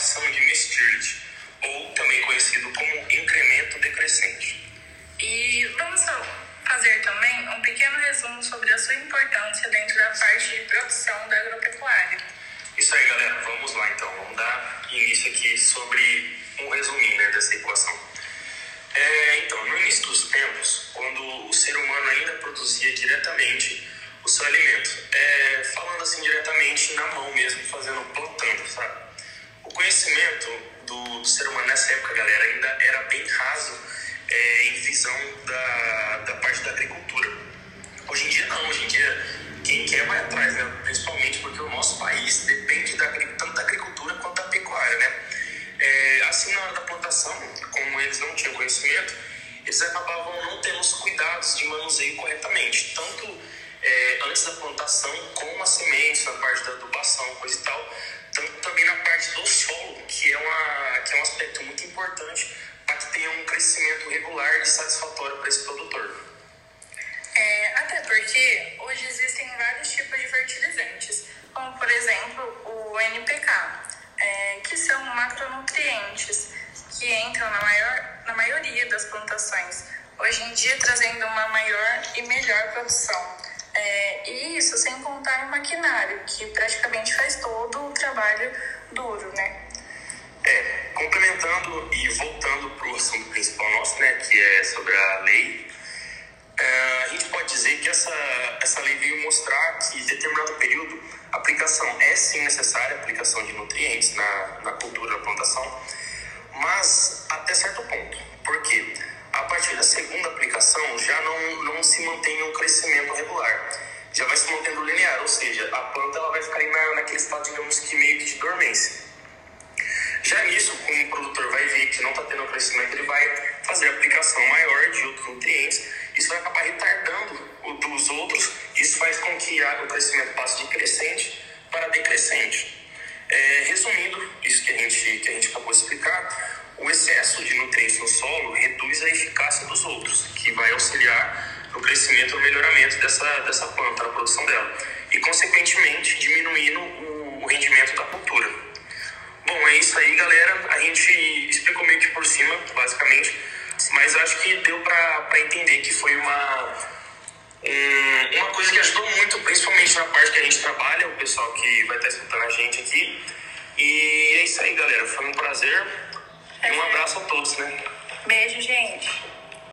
de Mestirt, ou também conhecido como incremento decrescente. E vamos fazer também um pequeno resumo sobre a sua importância dentro da parte de produção da agropecuária. Isso aí, galera. Vamos lá, então. Vamos dar início aqui sobre um resuminho né, dessa equação. É, então, no início dos tempos, quando o ser humano ainda produzia diretamente o seu alimento, é, falando assim diretamente na mão mesmo, fazendo plantando, sabe? O conhecimento do, do ser humano nessa época, galera, ainda era bem raso é, em visão da, da parte da agricultura. Hoje em dia não, hoje em dia quem quer vai atrás, né? principalmente porque o nosso país depende da, tanto da agricultura quanto da pecuária. Né? É, assim, na hora da plantação, como eles não tinham conhecimento, eles acabavam não tendo os cuidados de manuseio corretamente, tanto é, antes da plantação, com as sementes, na parte da adubação, coisa e tal, parte do solo, que é, uma, que é um aspecto muito importante para que tenha um crescimento regular e satisfatório para esse produtor. É, até porque hoje existem vários tipos de fertilizantes, como por exemplo o NPK, é, que são macronutrientes que entram na, maior, na maioria das plantações, hoje em dia trazendo uma maior e melhor produção. É, e isso sem contar o maquinário, que praticamente faz trabalho duro, né? É, complementando e voltando para o assunto principal nosso, né, que é sobre a lei, é, a gente pode dizer que essa, essa lei veio mostrar que em determinado período a aplicação é sim necessária, a aplicação de nutrientes na, na cultura, na plantação, mas até certo ponto. Por quê? A partir da segunda aplicação já não, não se mantém um crescimento regular, já vai se mantendo linear, ou seja, a planta ela vai ficar na, naquele estado, digamos que meio que de dormência. Já nisso, como o produtor vai ver que não está tendo crescimento, ele vai fazer a aplicação maior de outros nutrientes, isso vai acabar retardando o dos outros, isso faz com que o crescimento passe de crescente para decrescente. É, resumindo isso que a, gente, que a gente acabou de explicar, o excesso de nutrientes no solo reduz a eficácia dos outros, que vai auxiliar crescimento no melhoramento dessa, dessa planta, na produção dela, e consequentemente diminuindo o, o rendimento da cultura. Bom, é isso aí, galera. A gente explicou meio que por cima, basicamente, mas acho que deu para entender que foi uma, um, uma coisa que ajudou muito, principalmente na parte que a gente trabalha, o pessoal que vai estar escutando a gente aqui. E é isso aí, galera. Foi um prazer. E um abraço a todos, né? Beijo, gente.